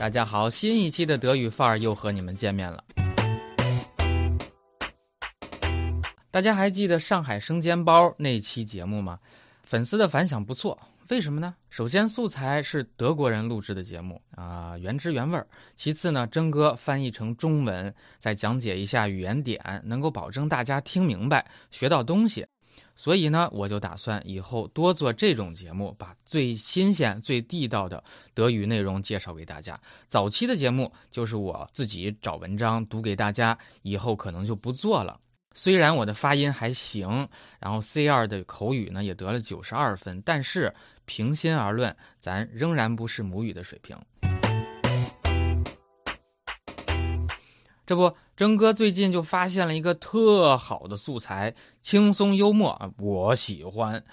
大家好，新一期的德语范儿又和你们见面了。大家还记得上海生煎包那期节目吗？粉丝的反响不错，为什么呢？首先，素材是德国人录制的节目啊，原汁原味儿。其次呢，真哥翻译成中文，再讲解一下语言点，能够保证大家听明白、学到东西。所以呢，我就打算以后多做这种节目，把最新鲜、最地道的德语内容介绍给大家。早期的节目就是我自己找文章读给大家，以后可能就不做了。虽然我的发音还行，然后 C 二的口语呢也得了九十二分，但是平心而论，咱仍然不是母语的水平。这不，征哥最近就发现了一个特好的素材，轻松幽默啊，我喜欢。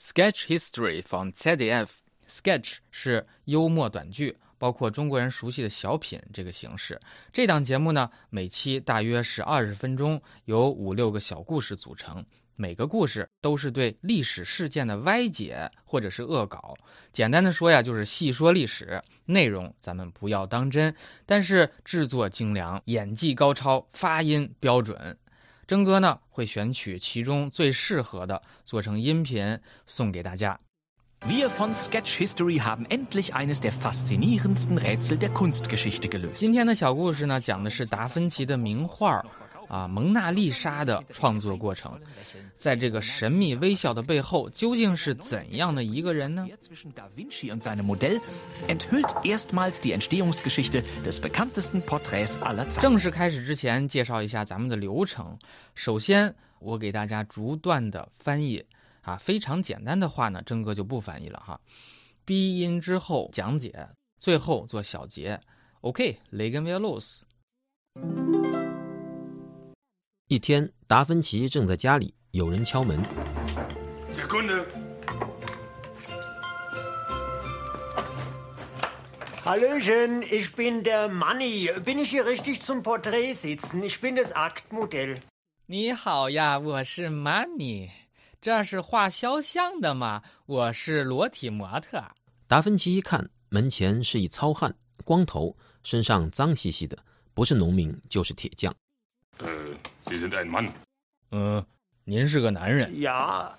Sketch History from ZDF。Sketch 是幽默短剧，包括中国人熟悉的小品这个形式。这档节目呢，每期大约是二十分钟，由五六个小故事组成。每个故事都是对历史事件的歪解或者是恶搞。简单的说呀，就是细说历史内容，咱们不要当真。但是制作精良，演技高超，发音标准。征哥呢会选取其中最适合的，做成音频送给大家。Wir von Sketch History haben endlich eines der faszinierendsten Rätsel der Kunstgeschichte gelöst。今天的小故事呢，讲的是达芬奇的名画。啊，蒙娜丽莎的创作过程，在这个神秘微笑的背后，究竟是怎样的一个人呢？正式开始之前，介绍一下咱们的流程。首先，我给大家逐段的翻译， 啊，非常简单的话呢，真哥就不翻译了哈。鼻音之后讲解，最后做小结。OK，legen wir los。一天，达芬奇正在家里，有人敲门。Sekunde。Hallöchen, ich bin der Manni. Bin ich hier richtig zum Porträt sitzen? Ich bin das Aktmodell. 你好呀，我是 Money。这是画肖像的吗？我是裸体模特。达芬奇一看，门前是一糙汉，光头，身上脏兮兮的，不是农民就是铁匠。Sie sind ein Mann. 嗯，您是个男人。Ja,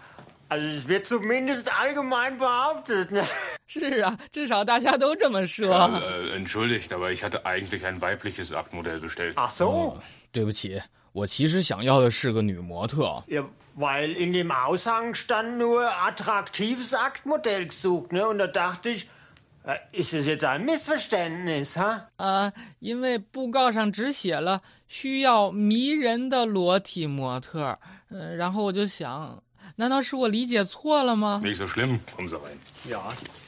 also es wird zumindest allgemein behauptet. 是啊，至少大家都这么说。Entschuldigt, aber ich hatte eigentlich ein weibliches Aktmodell bestellt. Ach so. 对不起，我其实想要的是个女模特。Ja, weil in dem Aushang stand nur attraktives Aktmodell gesucht, ne? Und da dachte ich. Ist es jetzt ein Missverständnis, ha? 呃，因为布告上只写了需要迷人的裸体模特，呃，然后我就想，难道是我理解错了吗？Nicht so schlimm, kommen Sie rein. Ja.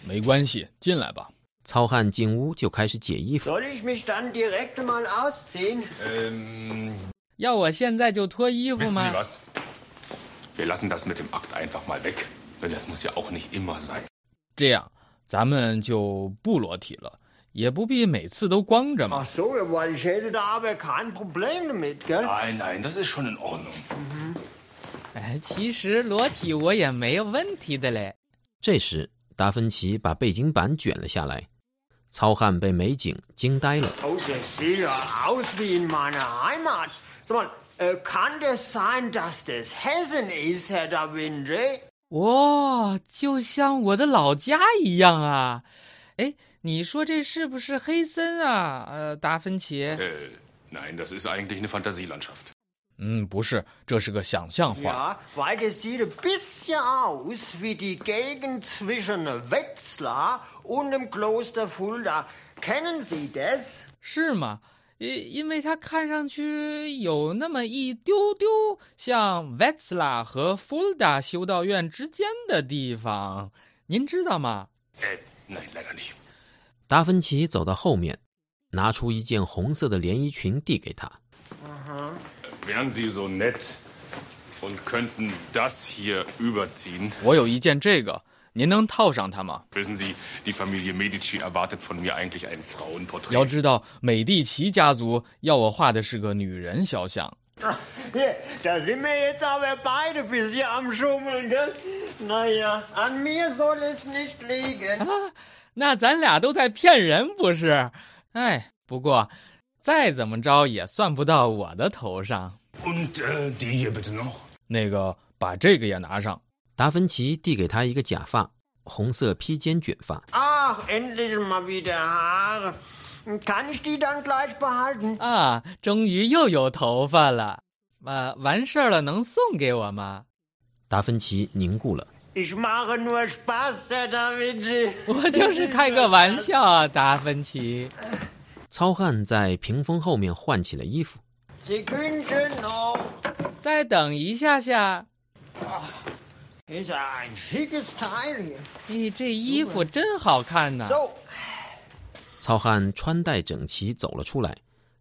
没关系，进来吧。糙汉进屋就开始解衣服。Soll ich mich dann direkt mal ausziehen? Ähm. 要我现在就脱衣服吗 Wissen Sie was? Wir lassen das mit dem Akt einfach mal weg. Das muss ja auch nicht immer sein. 这样。咱们就不裸体了，也不必每次都光着嘛。Ach so, weil ich hätte da aber kein Problem damit, gell? Nein, nein, das ist schon in Ordnung. 哎，其实裸体我也没有问题的嘞。这时，达芬奇把背景板卷了下来，糙汉被美景惊呆了。Oh, das sieht ja aus wie in meiner Heimat. Sag mal, kann das sein, dass das Hessen ist, Herr Da Vinci? 哇，就像我的老家一样啊！哎，你说这是不是黑森啊？呃，达芬奇。呃，Nein, das ist eigentlich eine Fantasielandschaft。嗯，不是，这是个想象画。Ja, weil das sieht ein bisschen aus wie die Gegend zwischen Wetzlar und dem Kloster Fulda. Kennen Sie das？是吗？ 因因为它看上去有那么一丢丢像 Vetsla 和 Fulda 修道院之间的地方，您知道吗？达芬奇走到后面，拿出一件红色的连衣裙递给他。我有一件这个。您能套上它吗？要知道，美第奇家族要我画的是个女人肖像。那咱俩都在骗人，不是？哎，不过再怎么着也算不到我的头上。Äh. 那个，把这个也拿上。达芬奇递给他一个假发，红色披肩卷发。Ach, endlich mal wieder Haare. Kann ich die dann gleich behalten? 啊，终于又有头发了。啊，完事儿了，能送给我吗？达芬奇凝固了。Ich mache nur Spaß, Da Vinci. 我就是开个玩笑啊，达芬奇。糙汉在屏风后面换起了衣服。再等一下下。Ist 咦，这衣服真好看呐！So, 糙汉穿戴整齐走了出来，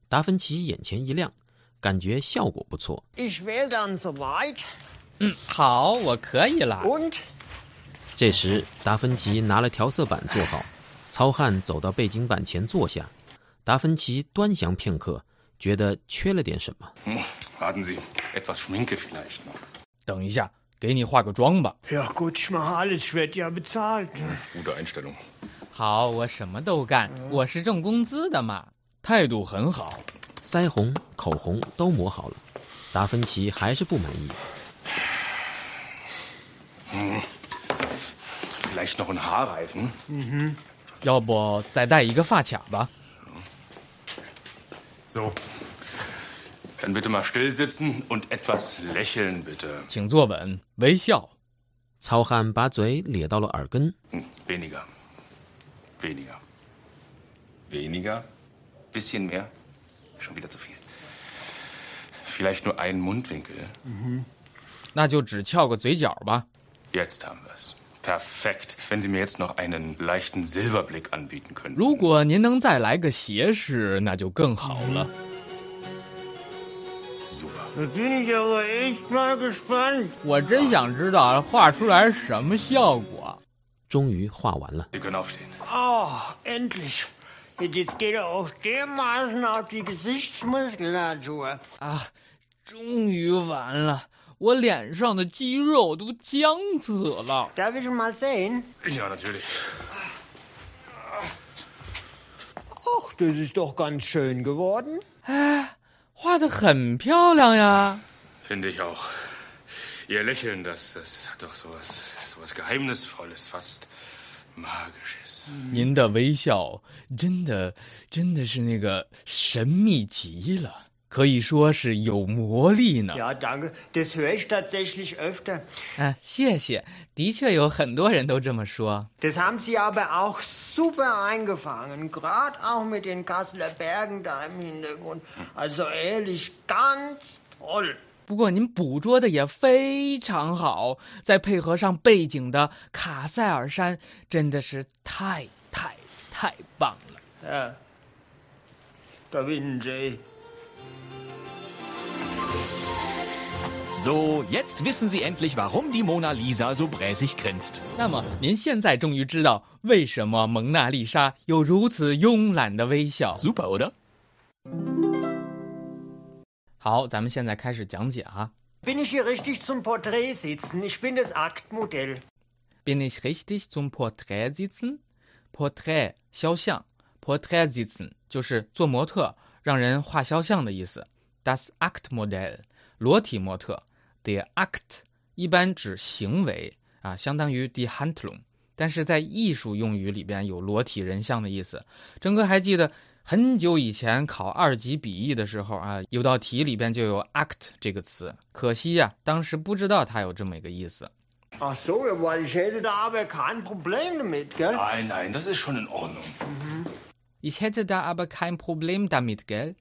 达芬奇眼前一亮，感觉效果不错。ich wäre dann soweit. 嗯，好，我可以了。Und 这时，达芬奇拿了调色板坐好，糙汉走到背景板前坐下。达芬奇端详片刻，觉得缺了点什么。Hm, warten Sie, etwas Schminke vielleicht noch. 等一下，给你化个妆吧。ja gut, ich mache alles, ich werde ja bezahlt. Gute Einstellung. 好，我什么都干，我是挣工资的嘛。态度很好。腮红、口红都抹好了，达芬奇还是不满意。Vielleicht noch ein Haarreifen. 要不再带一个发卡吧？So. Dann bitte mal still sitzen und etwas lächeln, bitte. 请坐稳，微笑。糙汉把嘴咧到了耳根， Hm, weniger. Weniger. Weniger? Bisschen mehr? Schon wieder zu viel. Vielleicht nur einen Mundwinkel. 那就只翘个嘴角吧。 Jetzt haben wir's. Perfekt. Wenn Sie mir jetzt noch einen leichten Silberblick anbieten könnten. 如果您能再来个斜视，那就更好了。 Super. Da bin ich aber echt mal gespannt. 我真想知道画出来什么效果。终于画完了。Sie können aufstehen. Oh, endlich. Jetzt geht er auch dermaßen auf die Gesichtsmuskulatur. 啊，终于完了，我脸上的肌肉都僵死了。Darf ich mal sehen? Ja, natürlich. Ach, das ist doch ganz schön geworden. 画的很漂亮呀。Finde ich auch. Ihr Lächeln, das, das hat doch sowas, sowas Geheimnisvolles, fast Magisches. 您的微笑真的真的是那个神秘极了，可以说是有魔力呢。Ja, danke. Das höre ich tatsächlich öfter. 啊，谢谢，的确有很多人都这么说。Das haben Sie aber auch super eingefangen. Gerade auch mit den Kasseler Bergen da im Hintergrund. Also ehrlich, ganz toll. 不过您捕捉的也非常好，再配合上背景的卡塞尔山，真的是太太太棒了。Ja. Da Vinci. So, jetzt wissen Sie endlich, warum die Mona Lisa so bräsig grinst. 那么您现在终于知道为什么蒙娜丽莎有如此慵懒的微笑。 Super, oder? 好，咱们现在开始讲解啊。 Bin ich hier richtig zum Porträt sitzen? Ich bin das Aktmodell. Bin ich richtig zum Porträt sitzen? Porträt 肖像，Porträt sitzen 就是做模特，让人画肖像的意思。Das Aktmodell 裸体模特 ，der Akt 一般指行为啊，相当于 the Handlung，但是在艺术用语里边有裸体人像的意思。郑哥还记得很久以前考二级笔译的时候啊，有道题里边就有 act 这个词，可惜呀、当时不知道它有这么一个意思。Ach so, ja, weil ich hätte da aber kein Problem damit, gell? Nein, nein, das ist schon in Ordnung. Ich hätte da aber kein Problem damit, gell？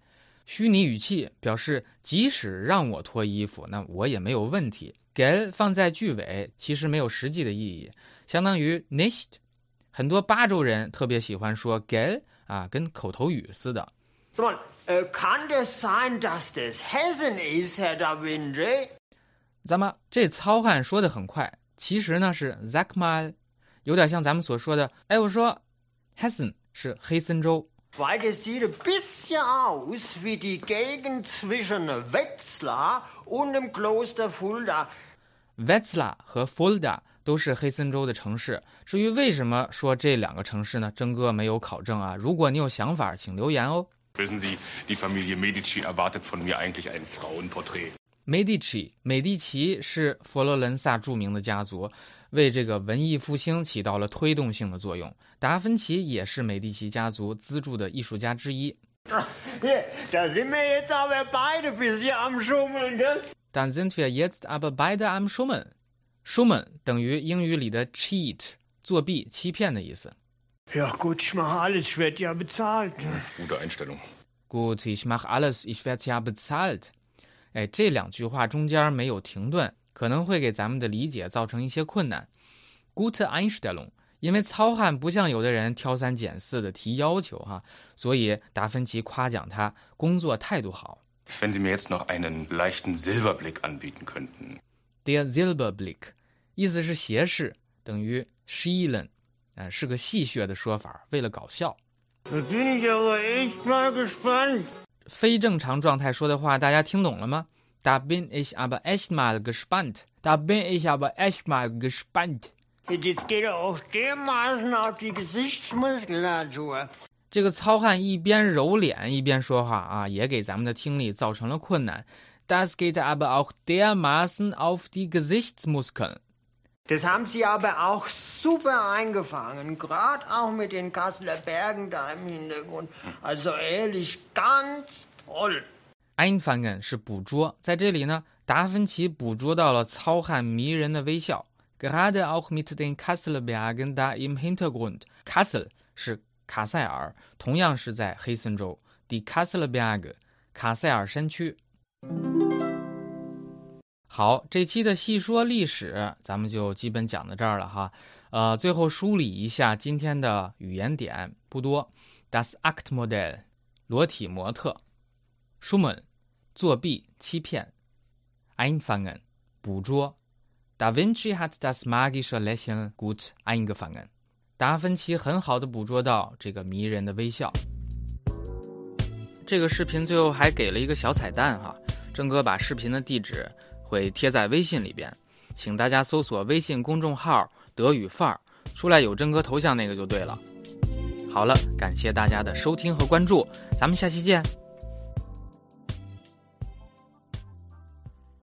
虚拟语气表示即使让我脱衣服，那我也没有问题。gell 放在句尾其实没有实际的意义，相当于 nicht。很多巴州人特别喜欢说 gell 啊，跟口头语似的。Äh, kann das sein, dass das Hessen ist, Herr Da Vinci? 咱们这糙汉说的很快，其实呢是 Zakmal，有点像咱们所说的，哎，我说 Hessen 是黑森州，Weil das sieht ein bisschen aus wie die Gegend zwischen Wetzlar und dem Kloster Fulda. Wetzlar 和 Fulda 都是黑森州的城市。至于为什么说这两个城市呢？征哥没有考证啊。如果你有想法，请留言哦。Wissen Sie, die Familie Medici erwartet von mir eigentlich ein Frauenporträt. Medici，美第奇是佛罗伦萨著名的家族，为这个文艺复兴起到了推动性的作用。达芬奇也是美第奇家族资助的艺术家之一。Da sind wir jetzt aber beide am Schummeln, gell? Dann sind wir jetzt aber beide am Schummeln. Schummeln 等于英语里的 cheat，作弊、欺骗的意思。Ja gut, ich mache alles, ich werde ja bezahlt. Gute Einstellung. Gut, ich mache alles, ich werde ja bezahlt。哎，这两句话中间没有停顿，可能会给咱们的理解造成一些困难。Gute Einstellung，因为糙汉不像有的人挑三拣四的提要求哈，所以达芬奇夸奖他工作态度好。Wenn Sie mir jetzt noch einen leichten Silberblick anbieten könnten. Der Silberblick，意思是斜视，等于 schielen，呃，是个戏谑的说法，为了搞笑。Da bin ich aber echt mal gespannt. 非正常状态说的话，大家听懂了吗？Da bin ich aber echt mal gespannt. Da bin ich aber echt mal gespannt. Das geht auch dermaßen auf die Gesichtsmuskulatur. 这个糙汉一边揉脸一边说话啊，也给咱们的听力造成了困难。Das geht aber auch dermaßen auf die Gesichtsmuskeln. Das haben Sie aber auch super eingefangen, gerade auch mit den Kasseler Bergen da im Hintergrund. Also ehrlich, ganz toll. Einfangen 是捕捉，在这里呢，达芬奇捕捉到了糙汉迷人的微笑。Gerade auch mit den Kasseler Bergen da im Hintergrund. Kassel 是卡塞尔，同样是在黑森州。Die Kasseler Berge，卡塞尔山区。 好，这期的细说历史，咱们就基本讲到这儿了哈。呃，最后梳理一下今天的语言点，不多。Das Aktmodell，裸体模特。Schumann，作弊、欺骗。Einfangen，捕捉。Da Vinci hat das magische Lächeln gut eingefangen。达芬奇很好的捕捉到这个迷人的微笑。这个视频最后还给了一个小彩蛋哈，郑哥把视频的地址会贴在微信里边，请大家搜索微信公众号“德语范儿”，出来有真哥头像那个就对了。好了，感谢大家的收听和关注，咱们下期见。